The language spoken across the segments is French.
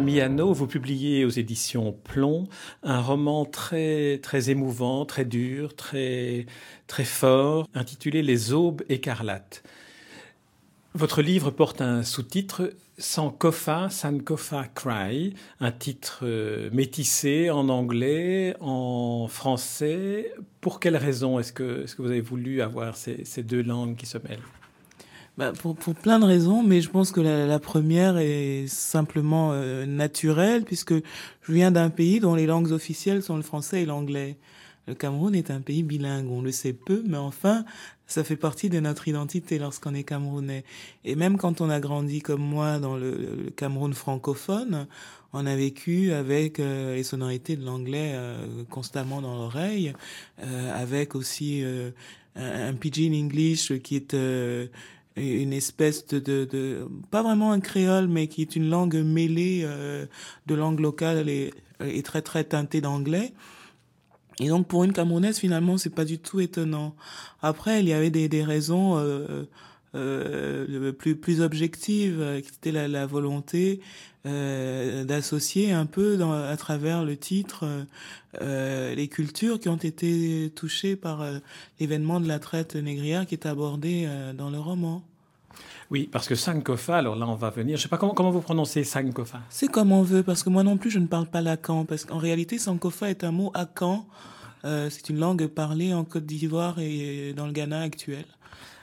Miano, vous publiez aux éditions Plomb un roman très très émouvant, très dur, très très fort, intitulé Les aubes écarlates. Votre livre porte un sous-titre Sankofa, Sankofa Cry, un titre euh, métissé en anglais, en français. Pour quelle raison est-ce que, est que vous avez voulu avoir ces deux langues qui se mêlent? Bah, pour, pour, plein de raisons, mais je pense que la, la première est simplement euh, naturelle, puisque je viens d'un pays dont les langues officielles sont le français et l'anglais. Le Cameroun est un pays bilingue, on le sait peu, mais enfin, ça fait partie de notre identité lorsqu'on est camerounais. Et même quand on a grandi comme moi dans le, le Cameroun francophone, on a vécu avec euh, les sonorités de l'anglais euh, constamment dans l'oreille, euh, avec aussi euh, un, un pidgin English qui est une espèce de, de, de, pas vraiment un créole, mais qui est une langue mêlée euh, de langue locale et, et très très teintée d'anglais. Et donc pour une Camerounaise, finalement, c'est pas du tout étonnant. Après, il y avait des, des raisons euh, euh, plus plus objectives, qui étaient la, la volonté euh, d'associer un peu dans, à travers le titre euh, les cultures qui ont été touchées par euh, l'événement de la traite négrière qui est abordé euh, dans le roman. Oui, parce que Sankofa, alors là on va venir, je sais pas comment, comment vous prononcez Sankofa? C'est comme on veut, parce que moi non plus je ne parle pas lacan, parce qu'en réalité Sankofa est un mot akan, euh, c'est une langue parlée en Côte d'Ivoire et dans le Ghana actuel.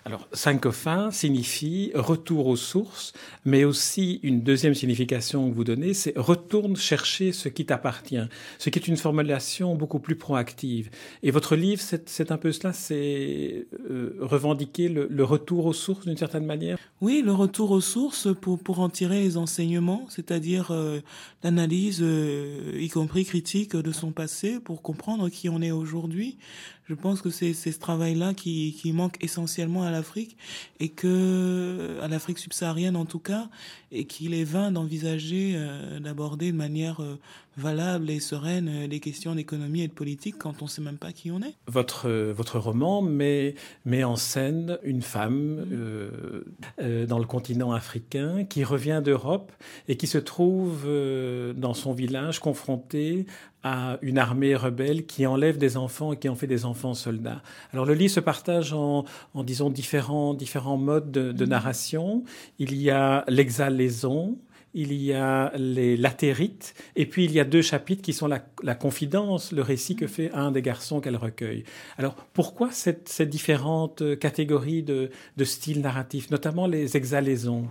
Alors, Sankofa signifie retour aux sources, mais aussi une deuxième signification que vous donnez, c'est retourne chercher ce qui t'appartient, ce qui est une formulation beaucoup plus proactive. Et votre livre, c'est un peu cela, c'est euh, revendiquer le, le, retour aux sources d'une certaine manière? Oui, le retour aux sources pour, pour en tirer les enseignements, c'est-à-dire euh, l'analyse, euh, y compris critique, de son passé pour comprendre qui on est aujourd'hui. Je pense que c'est ce travail-là qui, qui manque essentiellement à l'Afrique et que à l'Afrique subsaharienne en tout cas et qu'il est vain d'envisager euh, d'aborder de manière euh, valable et sereine euh, les questions d'économie et de politique quand on sait même pas qui on est. Votre votre roman met met en scène une femme euh, euh, dans le continent africain qui revient d'Europe et qui se trouve euh, dans son village confrontée à une armée rebelle qui enlève des enfants et qui en fait des enfants soldats. Alors le livre se partage en, en disons différents différents modes de, de narration. Il y a l'exhalaison, il y a les latérites, et puis il y a deux chapitres qui sont la, confidence, le récit que fait un des garçons qu'elle recueille. Alors pourquoi cette, ces différentes catégories de, de style narratif, notamment les exhalaisons?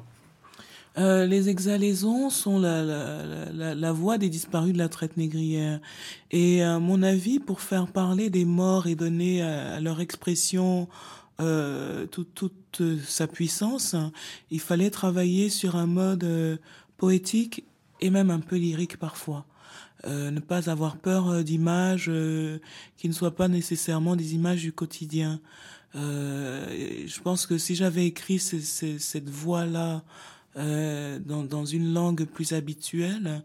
Euh, les exhalaisons sont la, voix des disparus de la traite négrière. Et à mon avis, pour faire parler des morts et donner à, à leur expression euh, toute, sa puissance, il fallait travailler sur un mode euh, poétique et même un peu lyrique parfois. Euh, ne pas avoir peur d'images euh, qui ne soient pas nécessairement des images du quotidien. Euh, je pense que si j'avais écrit cette voix-là euh, dans, une langue plus habituelle,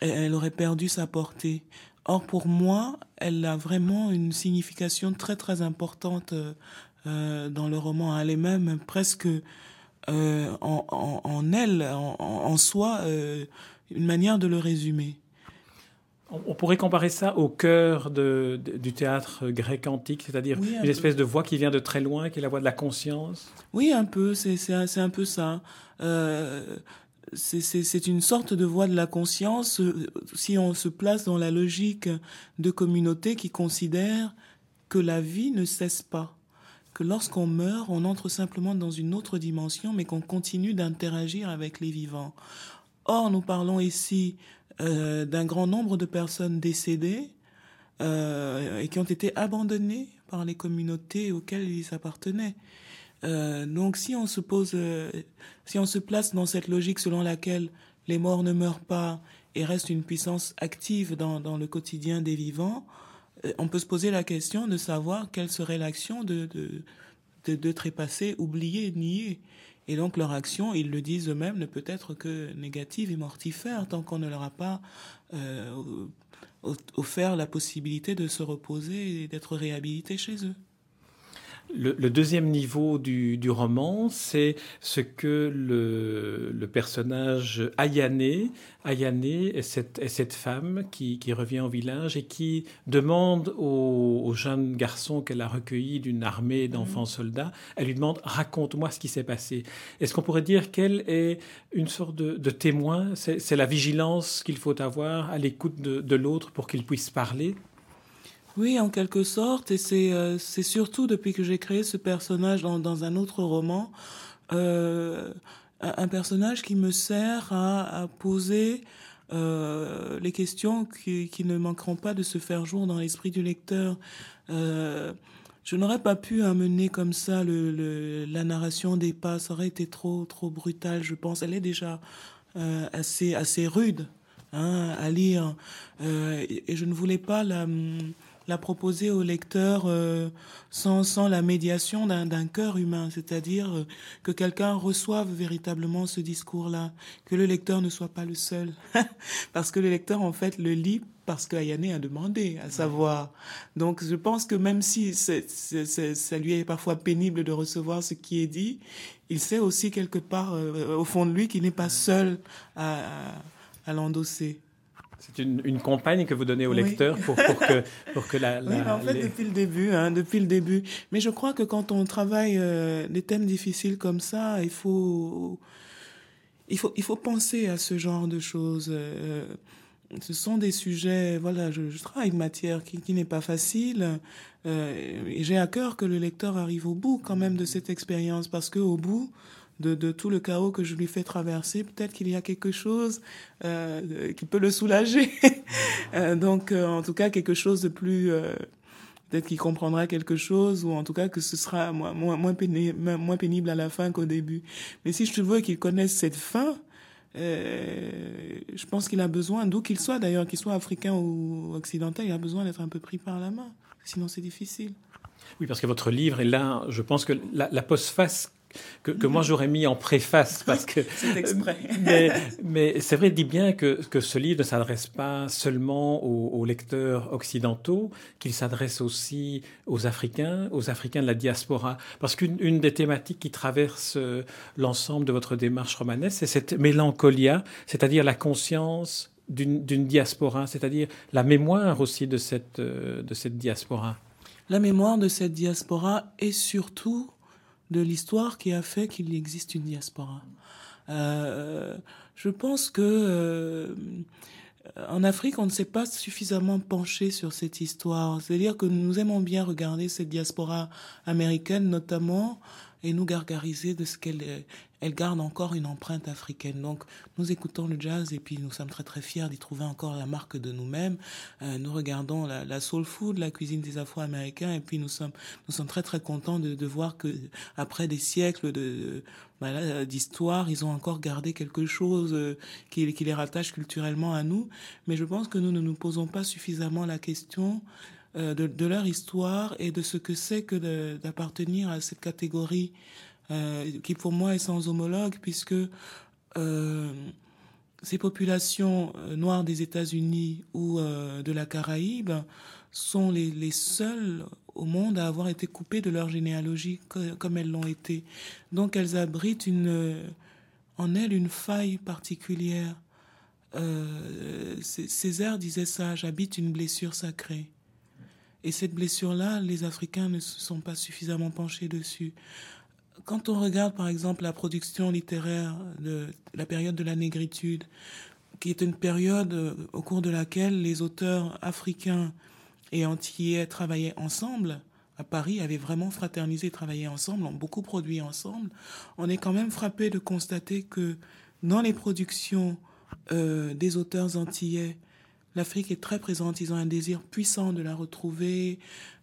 elle, elle, aurait perdu sa portée. Or, pour moi, elle a vraiment une signification très très importante euh, dans le roman. Elle est même presque euh, en, en, en, elle, en, en soi, euh, une manière de le résumer. On pourrait comparer ça au cœur de, de, du théâtre grec antique, c'est-à-dire oui, une espèce peu. de voix qui vient de très loin, qui est la voix de la conscience. Oui, un peu, c'est un, un peu ça. Euh, c'est une sorte de voix de la conscience si on se place dans la logique de communauté qui considère que la vie ne cesse pas, que lorsqu'on meurt, on entre simplement dans une autre dimension, mais qu'on continue d'interagir avec les vivants. Or, nous parlons ici euh, d'un grand nombre de personnes décédées euh, et qui ont été abandonnées par les communautés auxquelles ils appartenaient. Euh, donc si on se pose, si on se place dans cette logique selon laquelle les morts ne meurent pas et restent une puissance active dans le quotidien des vivants, on peut se poser la question de savoir quelle serait l'action de, de, de, de trépasser. Et donc leur action, ils le disent eux-mêmes, ne peut être que négative et mortifère tant qu'on ne leur a pas euh, offert la possibilité de se reposer et d'être réhabilités chez eux. Le, deuxième niveau du, roman, c'est ce que le, le personnage Ayane, Ayane est cette, est cette femme qui, qui, revient au village et qui demande au, au jeune garçon qu'elle a recueilli d'une armée d'enfants mhm. soldats, elle lui demande raconte-moi ce qui s'est passé. Est-ce qu'on pourrait dire qu'elle est une sorte de, de témoin? C'est la vigilance qu'il faut avoir à l'écoute de, de l'autre pour qu'il puisse parler? Oui, en quelque sorte, et c'est euh, c'est surtout depuis que j'ai créé ce personnage dans, dans un autre roman, euh, un, personnage qui me sert à, poser euh, les questions qui, qui, ne manqueront pas de se faire jour dans l'esprit du lecteur. Je n'aurais pas pu amener comme ça le, le, la narration des pas, ça aurait été trop trop brutal, je pense. Elle est déjà assez assez rude hein, à lire, et je ne voulais pas la la proposer au lecteur euh, sans, sans la médiation d'un cœur humain, c'est-à-dire euh, que quelqu'un reçoive véritablement ce discours-là, que le lecteur ne soit pas le seul, parce que le lecteur en fait le lit parce qu'Ayane a demandé à savoir. Donc je pense que même si ça lui est parfois pénible de recevoir ce qui est dit, il sait aussi quelque part euh, au fond de lui qu'il n'est pas seul à, à l'endosser. C'est une, une, compagne que vous donnez au lecteur pour, pour, que, pour que la... oui, en fait, depuis le début, hein, depuis le début. Mais je crois que quand on travaille euh, des thèmes difficiles comme ça, il faut, il faut, il faut penser à ce genre de choses. Euh, ce sont des sujets, voilà, je, je travaille une matière qui, qui n'est pas facile. Euh, et j'ai à cœur que le lecteur arrive au bout quand même de cette expérience parce que au bout, de, de, tout le chaos que je lui fais traverser, peut-être qu'il y a quelque chose euh, qui peut le soulager. euh, donc, euh, en tout cas, quelque chose de plus... Peut-être qu'il comprendra quelque chose, ou en tout cas que ce sera moins, moins, pénible, à la fin qu'au début. Mais si je veux qu'il connaisse cette fin, je pense qu'il a besoin, d'où qu'il soit d'ailleurs, qu'il soit africain ou occidental, il a besoin d'être un peu pris par la main. Sinon, c'est difficile. Oui, parce que votre livre est là, je pense que la, la postface que, que moi j'aurais mis en préface parce que c'est exprès. mais, mais c'est vrai dit bien que, que ce livre ne s'adresse pas seulement aux, aux lecteurs occidentaux, qu'il s'adresse aussi aux Africains, aux Africains de la diaspora, parce qu'une des thématiques qui traverse euh, l'ensemble de votre démarche romanesque, c'est cette mélancolia, c'est-à-dire la conscience d'une diaspora, c'est-à-dire la mémoire aussi de cette, euh, de cette diaspora. La mémoire de cette diaspora et surtout de l'histoire qui a fait qu'il existe une diaspora. Euh, je pense que euh, en Afrique, on ne s'est pas suffisamment penché sur cette histoire. C'est-à-dire que nous aimons bien regarder cette diaspora américaine, notamment, et nous gargariser de ce qu'elle elle garde encore une empreinte africaine. Donc, nous écoutons le jazz et puis nous sommes très très fiers d'y trouver encore la marque de nous-mêmes. Euh, nous regardons la, soul food, la cuisine des Afro-Américains et puis nous sommes nous sommes très très contents de, de voir que après des siècles de bah d'histoire, ils ont encore gardé quelque chose euh, qui, les rattache culturellement à nous. Mais je pense que nous ne nous posons pas suffisamment la question euh, de, de, leur histoire et de ce que c'est que d'appartenir à cette catégorie euh, qui pour moi est sans homologue puisque euh, ces populations euh, noires des États-Unis ou euh, de la Caraïbe sont les, les seules au monde à avoir été coupées de leur généalogie comme elles l'ont été. Donc elles abritent une, en elles une faille particulière. Euh, Césaire disait ça, j'habite une blessure sacrée. Et cette blessure-là, les Africains ne se sont pas suffisamment penchés dessus. Quand on regarde par exemple la production littéraire de la période de la négritude, qui est une période euh, au cours de laquelle les auteurs africains et antillais travaillaient ensemble, à Paris, avaient vraiment fraternisé, travaillé ensemble, ont beaucoup produit ensemble, on est quand même frappé de constater que dans les productions euh, des auteurs antillais, l'Afrique est très présente. Ils ont un désir puissant de la retrouver,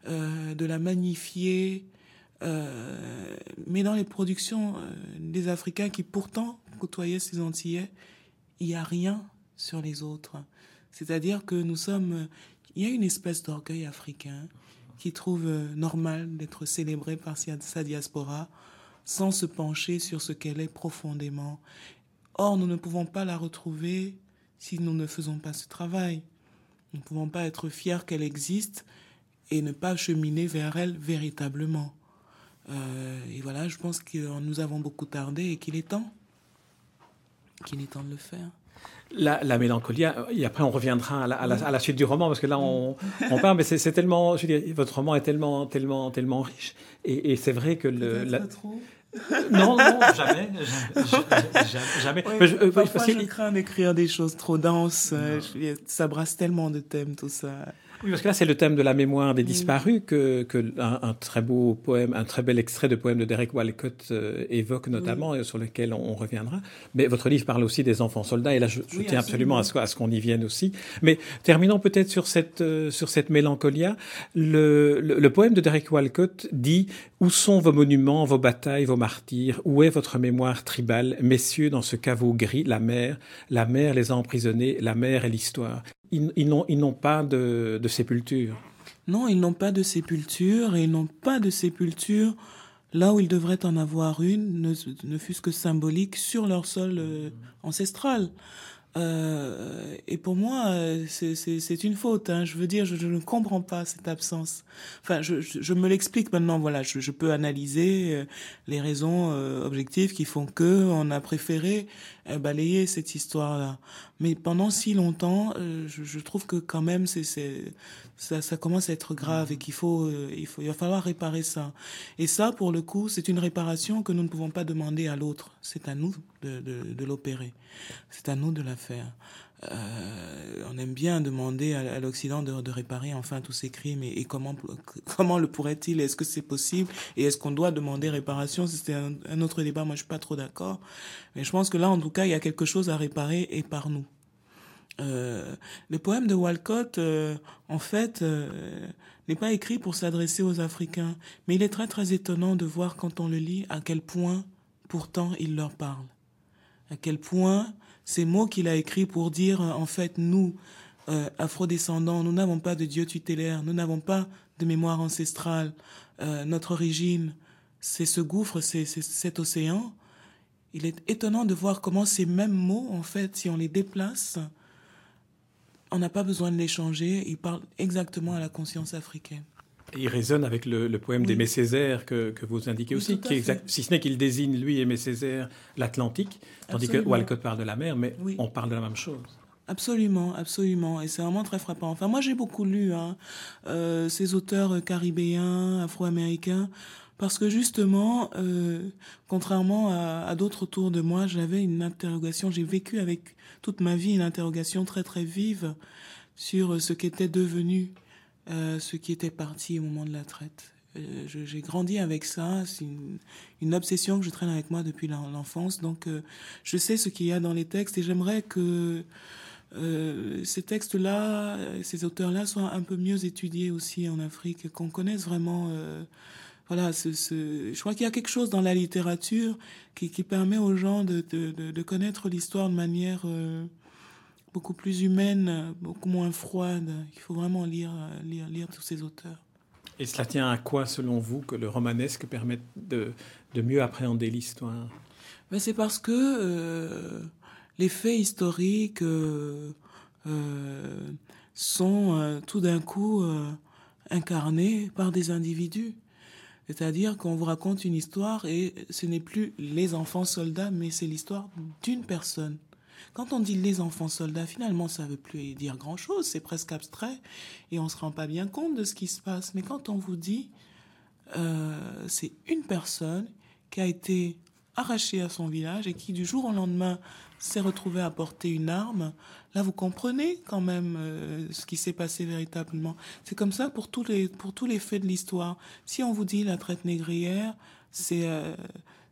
euh, de la magnifier, euh, mais dans les productions euh, des Africains qui pourtant côtoyaient ces Antillais, il n'y a rien sur les autres. C'est-à-dire que nous sommes, il y a une espèce d'orgueil africain qui trouve normal d'être célébré par sa diaspora sans se pencher sur ce qu'elle est profondément. Or, nous ne pouvons pas la retrouver si nous ne faisons pas ce travail. Nous ne pouvons pas être fiers qu'elle existe et ne pas cheminer vers elle véritablement. Euh, et voilà, je pense que nous avons beaucoup tardé et qu'il est temps. Qu'il est temps de le faire. La, la, mélancolie, et après on reviendra à la, à, la, suite du roman, parce que là on, on parle, mais c'est tellement, je veux dire, votre roman est tellement, tellement, tellement riche, et, et c'est vrai que le... Non, non, jamais, jamais. Ouais, je, euh, parfois, je crains d'écrire des choses trop denses. Euh, ça brasse tellement de thèmes, tout ça. Oui, parce que là, c'est le thème de la mémoire des disparus que, que un, très beau poème, un très bel extrait de poème de Derek Walcott euh, évoque notamment, et sur lequel on, reviendra. Mais votre livre parle aussi des enfants soldats, et là, je, je tiens absolument, à ce, à ce qu'on y vienne aussi. Mais terminons peut-être sur cette, euh, sur cette mélancolia. Le, le, le, poème de Derek Walcott dit Où sont vos monuments, vos batailles, vos martyrs? Où est votre mémoire tribale? Messieurs, dans ce caveau gris, la mer, la mer les a emprisonnés, la mer est l'histoire ils, n'ont pas de, sépulture. Non, ils n'ont pas de sépulture et ils n'ont pas de sépulture là où ils devraient en avoir une, ne, fût-ce que symbolique, sur leur sol euh, ancestral. Euh, et pour moi, euh, c'est une faute. Hein. Je veux dire, je, ne comprends pas cette absence. Enfin, je, me l'explique maintenant. Voilà, je, peux analyser les raisons objectives qui font que on a préféré balayer cette histoire-là. Mais pendant si longtemps, je, trouve que quand même, c'est ça, commence à être grave et qu'il faut, il faut, va falloir réparer ça. Et ça, pour le coup, c'est une réparation que nous ne pouvons pas demander à l'autre. C'est à nous de l'opérer. C'est à nous de la faire. Euh, on aime bien demander à, l'Occident de, réparer enfin tous ces crimes et, comment comment le pourrait-il? Est-ce que c'est possible? Et est-ce qu'on doit demander réparation? C'était un, autre débat. Moi, je suis pas trop d'accord, mais je pense que là, en tout cas, il y a quelque chose à réparer et par nous. Euh, le poème de Walcott, euh, en fait, n'est pas écrit pour s'adresser aux Africains, mais il est très très étonnant de voir quand on le lit à quel point pourtant il leur parle. À quel point ces mots qu'il a écrits pour dire, en fait, nous, euh, afrodescendants, nous n'avons pas de Dieu tutélaire, nous n'avons pas de mémoire ancestrale. Euh, notre origine, c'est ce gouffre, c'est cet océan. Il est étonnant de voir comment ces mêmes mots, en fait, si on les déplace, on n'a pas besoin de les changer, ils parlent exactement à la conscience africaine. Il résonne avec le, poème d'Aimé Césaire que, que, vous indiquez aussi, qui exact, si ce n'est qu'il désigne, lui, Aimé Césaire, l'Atlantique, tandis que Walcott parle de la mer, mais on parle de la même chose. Absolument, absolument. Et c'est vraiment très frappant. Enfin, moi, j'ai beaucoup lu hein, euh, ces auteurs caribéens, afro-américains, parce que justement, euh, contrairement à, à d'autres autour de moi, j'avais une interrogation, j'ai vécu avec toute ma vie une interrogation très, très vive sur ce qu'était devenu euh, ce qui était parti au moment de la traite. Euh, j'ai grandi avec ça, c'est une, obsession que je traîne avec moi depuis l'enfance, donc euh, je sais ce qu'il y a dans les textes et j'aimerais que ces textes-là, ces auteurs-là soient un peu mieux étudiés aussi en Afrique, qu'on connaisse vraiment... voilà, je crois qu'il y a quelque chose dans la littérature qui, permet aux gens de connaître l'histoire de manière beaucoup plus humaine, beaucoup moins froide. Il faut vraiment lire, lire, lire tous ces auteurs. Et cela tient à quoi, selon vous, que le romanesque permette de, de mieux appréhender l'histoire? Ben C'est parce que euh, les faits historiques euh, euh, sont tout d'un coup incarnés par des individus. C'est-à-dire qu'on vous raconte une histoire et ce n'est plus les enfants soldats, mais c'est l'histoire d'une personne. Quand on dit les enfants soldats, finalement, ça ne veut plus dire grand-chose, c'est presque abstrait, et on ne se rend pas bien compte de ce qui se passe. Mais quand on vous dit, euh, c'est une personne qui a été arrachée à son village et qui, du jour au lendemain, s'est retrouvée à porter une arme, là, vous comprenez quand même euh, ce qui s'est passé véritablement. C'est comme ça pour tous les, pour tous les faits de l'histoire. Si on vous dit la traite négrière, c'est... Euh,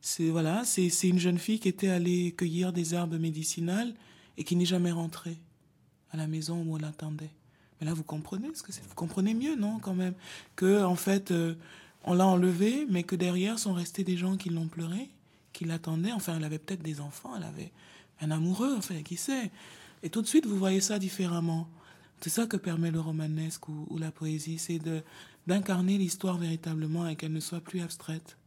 c'est voilà, c'est une jeune fille qui était allée cueillir des herbes médicinales et qui n'est jamais rentrée à la maison où on l'attendait. Mais là, vous comprenez ce que Vous comprenez mieux, non, quand même Que en fait, euh, on l'a enlevée, mais que derrière sont restés des gens qui l'ont pleuré, qui l'attendaient. Enfin, elle avait peut-être des enfants, elle avait un amoureux, enfin, qui sait. Et tout de suite, vous voyez ça différemment. C'est ça que permet le romanesque ou, la poésie, c'est d'incarner l'histoire véritablement et qu'elle ne soit plus abstraite.